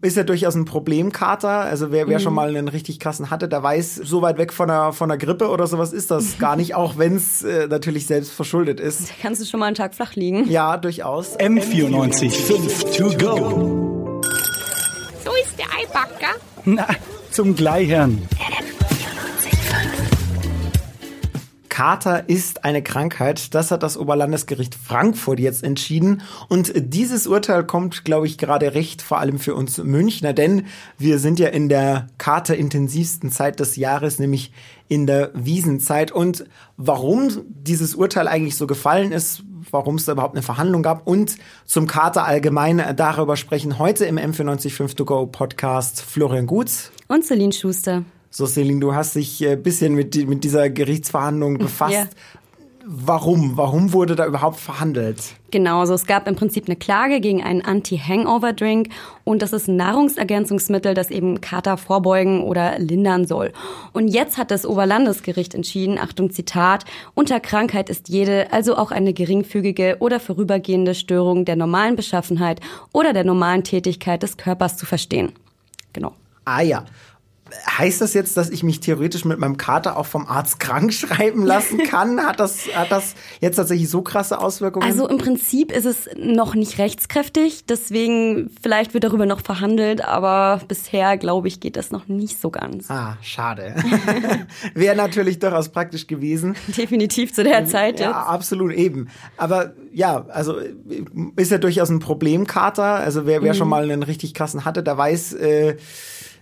Ist ja durchaus ein Problemkater. Also wer, wer mhm. schon mal einen richtig krassen hatte, der weiß, so weit weg von einer, von einer Grippe oder sowas ist das gar nicht, auch wenn es äh, natürlich selbst verschuldet ist. Da kannst du schon mal einen Tag flach liegen. Ja, durchaus. M94 5 to go. So ist der Eibacker. Na, zum Gleichern. Kater ist eine Krankheit. Das hat das Oberlandesgericht Frankfurt jetzt entschieden. Und dieses Urteil kommt, glaube ich, gerade recht, vor allem für uns Münchner, denn wir sind ja in der katerintensivsten Zeit des Jahres, nämlich in der Wiesenzeit. Und warum dieses Urteil eigentlich so gefallen ist, warum es da überhaupt eine Verhandlung gab und zum Kater allgemein darüber sprechen heute im M495 To Go Podcast Florian Gutz und Celine Schuster. So, Celine, du hast dich ein äh, bisschen mit, mit dieser Gerichtsverhandlung befasst. Ja. Warum? Warum wurde da überhaupt verhandelt? Genau, also es gab im Prinzip eine Klage gegen einen Anti-Hangover-Drink und das ist ein Nahrungsergänzungsmittel, das eben Kater vorbeugen oder lindern soll. Und jetzt hat das Oberlandesgericht entschieden, Achtung Zitat, unter Krankheit ist jede, also auch eine geringfügige oder vorübergehende Störung der normalen Beschaffenheit oder der normalen Tätigkeit des Körpers zu verstehen. Genau. Ah ja. Heißt das jetzt, dass ich mich theoretisch mit meinem Kater auch vom Arzt krank schreiben lassen kann? Hat das, hat das jetzt tatsächlich so krasse Auswirkungen? Also im Prinzip ist es noch nicht rechtskräftig, deswegen vielleicht wird darüber noch verhandelt, aber bisher, glaube ich, geht das noch nicht so ganz. Ah, schade. Wäre natürlich durchaus praktisch gewesen. Definitiv zu der Zeit ja, jetzt. absolut eben. Aber ja, also ist ja durchaus ein Problemkater. Also wer, wer mhm. schon mal einen richtig krassen hatte, der weiß, äh,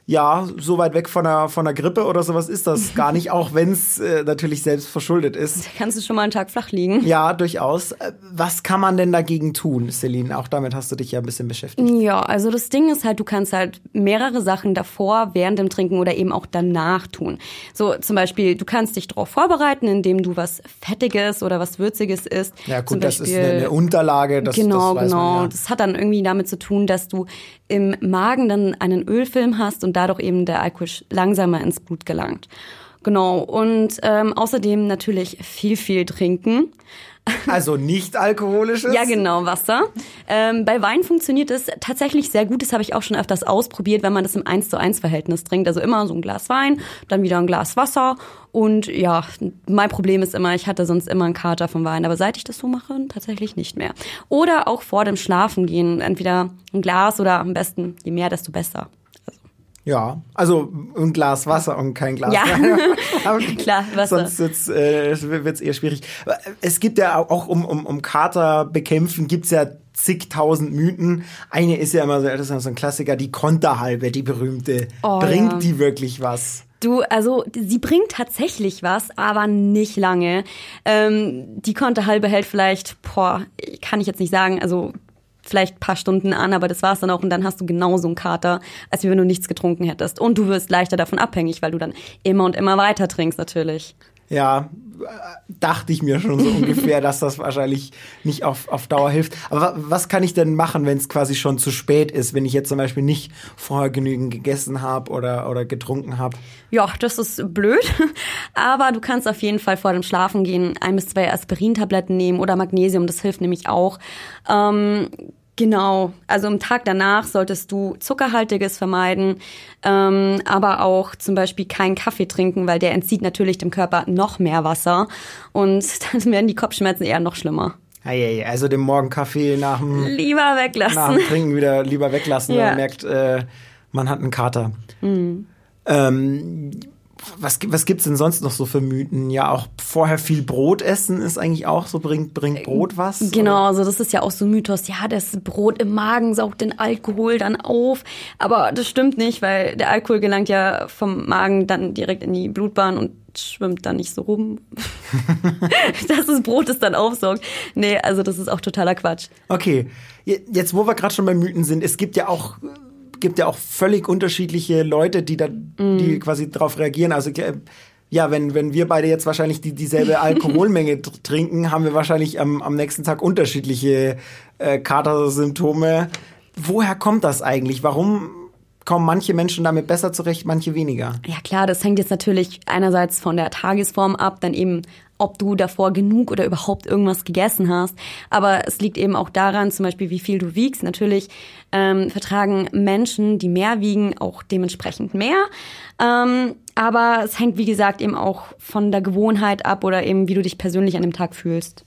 ja, so weit weg von einer, von einer Grippe oder sowas ist das gar nicht, auch wenn es äh, natürlich selbst verschuldet ist. Da kannst du schon mal einen Tag flach liegen. Ja, durchaus. Äh, was kann man denn dagegen tun, Celine? Auch damit hast du dich ja ein bisschen beschäftigt. Ja, also das Ding ist halt, du kannst halt mehrere Sachen davor, während dem Trinken oder eben auch danach tun. So zum Beispiel, du kannst dich darauf vorbereiten, indem du was Fettiges oder was Würziges isst. Ja gut, Beispiel, das ist eine, eine Unterlage. Das, genau, das genau. Man, ja. Das hat dann irgendwie damit zu tun, dass du im Magen dann einen Ölfilm hast und dadurch eben der Alkohol langsamer ins Blut gelangt. Genau. Und ähm, außerdem natürlich viel, viel trinken. Also nicht alkoholisches? ja, genau, Wasser. Ähm, bei Wein funktioniert es tatsächlich sehr gut. Das habe ich auch schon öfters ausprobiert, wenn man das im 1 zu 1 Verhältnis trinkt. Also immer so ein Glas Wein, dann wieder ein Glas Wasser. Und ja, mein Problem ist immer, ich hatte sonst immer einen Kater vom Wein. Aber seit ich das so mache, tatsächlich nicht mehr. Oder auch vor dem Schlafen gehen. Entweder ein Glas oder am besten, je mehr, desto besser. Ja, also ein Glas Wasser und kein Glas. Ja, klar, Wasser. Sonst äh, wird es eher schwierig. Es gibt ja auch um, um, um Kater bekämpfen, gibt's ja zigtausend Mythen. Eine ist ja immer so, das ist so ein Klassiker, die Konterhalbe, die berühmte. Oh, Bringt ja. die wirklich was? Du, also sie bringt tatsächlich was, aber nicht lange. Ähm, die Konterhalbe hält vielleicht, boah, kann ich jetzt nicht sagen, also vielleicht paar Stunden an, aber das war's dann auch und dann hast du genauso einen Kater, als wenn du nichts getrunken hättest. Und du wirst leichter davon abhängig, weil du dann immer und immer weiter trinkst natürlich. Ja, dachte ich mir schon so ungefähr, dass das wahrscheinlich nicht auf, auf Dauer hilft. Aber was kann ich denn machen, wenn es quasi schon zu spät ist, wenn ich jetzt zum Beispiel nicht vorher genügend gegessen habe oder, oder getrunken habe? Ja, das ist blöd. Aber du kannst auf jeden Fall vor dem Schlafen gehen ein bis zwei Aspirintabletten nehmen oder Magnesium, das hilft nämlich auch. Ähm, Genau, also am Tag danach solltest du Zuckerhaltiges vermeiden, ähm, aber auch zum Beispiel keinen Kaffee trinken, weil der entzieht natürlich dem Körper noch mehr Wasser und dann werden die Kopfschmerzen eher noch schlimmer. Also den Morgenkaffee nach dem, lieber weglassen. Nach dem Trinken wieder lieber weglassen, ja. wenn man merkt, äh, man hat einen Kater. Mhm. Ähm, was, was gibt's denn sonst noch so für Mythen? Ja, auch vorher viel Brot essen ist eigentlich auch so, bringt, bringt Brot was? Genau, oder? also das ist ja auch so ein Mythos. Ja, das Brot im Magen saugt den Alkohol dann auf. Aber das stimmt nicht, weil der Alkohol gelangt ja vom Magen dann direkt in die Blutbahn und schwimmt dann nicht so rum, dass das Brot es dann aufsaugt. Nee, also das ist auch totaler Quatsch. Okay, jetzt wo wir gerade schon bei Mythen sind, es gibt ja auch gibt ja auch völlig unterschiedliche Leute, die da, mm. die quasi darauf reagieren. Also ja, wenn, wenn wir beide jetzt wahrscheinlich die, dieselbe Alkoholmenge trinken, haben wir wahrscheinlich am, am nächsten Tag unterschiedliche äh, Katersymptome. Woher kommt das eigentlich? Warum kommen manche Menschen damit besser zurecht, manche weniger? Ja klar, das hängt jetzt natürlich einerseits von der Tagesform ab, dann eben ob du davor genug oder überhaupt irgendwas gegessen hast. Aber es liegt eben auch daran, zum Beispiel, wie viel du wiegst. Natürlich ähm, vertragen Menschen, die mehr wiegen, auch dementsprechend mehr. Ähm, aber es hängt, wie gesagt, eben auch von der Gewohnheit ab oder eben, wie du dich persönlich an dem Tag fühlst.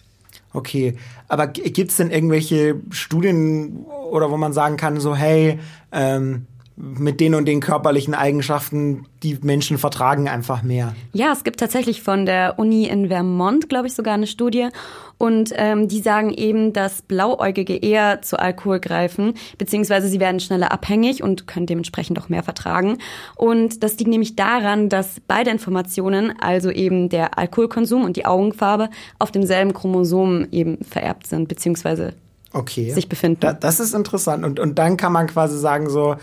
Okay, aber gibt es denn irgendwelche Studien oder wo man sagen kann, so hey, ähm, mit den und den körperlichen Eigenschaften, die Menschen vertragen einfach mehr. Ja, es gibt tatsächlich von der Uni in Vermont, glaube ich, sogar eine Studie. Und ähm, die sagen eben, dass Blauäugige eher zu Alkohol greifen, beziehungsweise sie werden schneller abhängig und können dementsprechend auch mehr vertragen. Und das liegt nämlich daran, dass beide Informationen, also eben der Alkoholkonsum und die Augenfarbe, auf demselben Chromosom eben vererbt sind, beziehungsweise okay. sich befinden. Da, das ist interessant. Und, und dann kann man quasi sagen, so,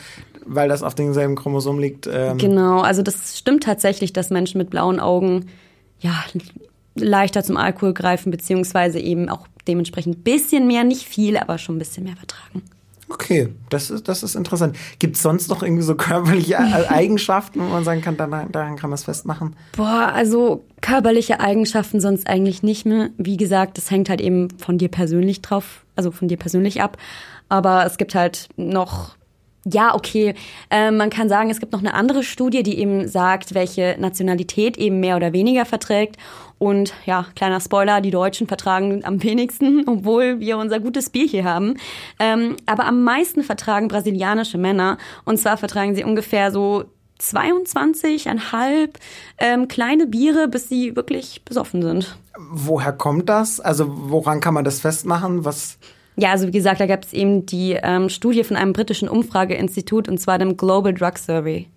weil das auf demselben Chromosom liegt. Ähm genau, also das stimmt tatsächlich, dass Menschen mit blauen Augen ja leichter zum Alkohol greifen, beziehungsweise eben auch dementsprechend ein bisschen mehr, nicht viel, aber schon ein bisschen mehr vertragen. Okay, das ist, das ist interessant. Gibt es sonst noch irgendwie so körperliche Eigenschaften, wo man sagen kann, daran, daran kann man es festmachen? Boah, also körperliche Eigenschaften sonst eigentlich nicht mehr. Wie gesagt, das hängt halt eben von dir persönlich drauf, also von dir persönlich ab. Aber es gibt halt noch ja, okay. Äh, man kann sagen, es gibt noch eine andere Studie, die eben sagt, welche Nationalität eben mehr oder weniger verträgt. Und ja, kleiner Spoiler, die Deutschen vertragen am wenigsten, obwohl wir unser gutes Bier hier haben. Ähm, aber am meisten vertragen brasilianische Männer. Und zwar vertragen sie ungefähr so 22,5 ähm, kleine Biere, bis sie wirklich besoffen sind. Woher kommt das? Also woran kann man das festmachen? Was ja, also wie gesagt, da gab es eben die ähm, Studie von einem britischen Umfrageinstitut und zwar dem Global Drug Survey.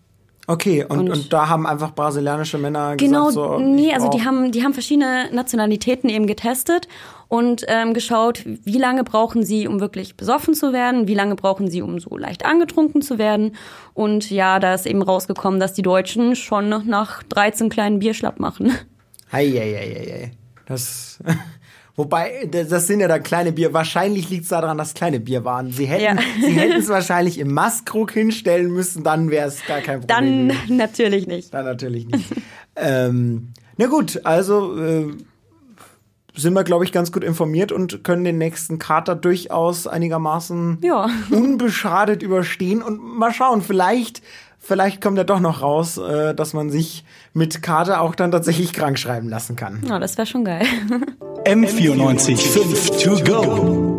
Okay, und, und, und, da haben einfach brasilianische Männer genau, gesagt, so, nee, also die haben, die haben verschiedene Nationalitäten eben getestet und ähm, geschaut, wie lange brauchen sie, um wirklich besoffen zu werden, wie lange brauchen sie, um so leicht angetrunken zu werden. Und ja, da ist eben rausgekommen, dass die Deutschen schon nach 13 kleinen Bier schlapp machen. Ei, ei, ei, ei, ei. Das Wobei, das sind ja dann kleine Bier. Wahrscheinlich liegt es daran, dass kleine Bier waren. Sie hätten ja. es wahrscheinlich im Maskrug hinstellen müssen, dann wäre es gar kein Problem. Dann natürlich nicht. Dann natürlich nicht. ähm, na gut, also äh, sind wir, glaube ich, ganz gut informiert und können den nächsten Kater durchaus einigermaßen ja. unbeschadet überstehen. Und mal schauen, vielleicht vielleicht kommt er doch noch raus, äh, dass man sich mit Kater auch dann tatsächlich krank schreiben lassen kann. Ja, das wäre schon geil. M94 5 to go.